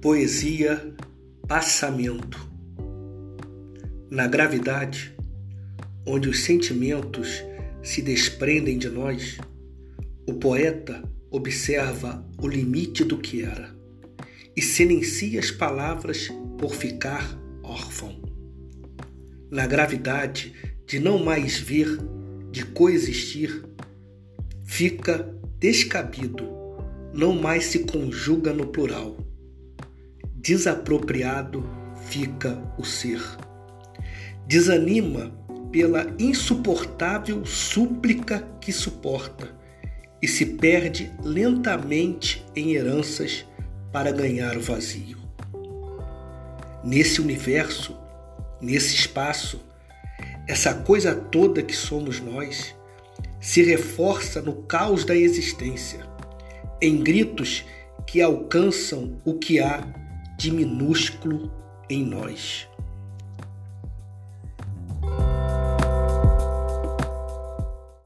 Poesia Passamento. Na gravidade, onde os sentimentos se desprendem de nós, o poeta observa o limite do que era e silencia as palavras por ficar órfão. Na gravidade de não mais ver, de coexistir, fica descabido, não mais se conjuga no plural desapropriado fica o ser. Desanima pela insuportável súplica que suporta e se perde lentamente em heranças para ganhar o vazio. Nesse universo, nesse espaço, essa coisa toda que somos nós se reforça no caos da existência, em gritos que alcançam o que há de minúsculo em nós.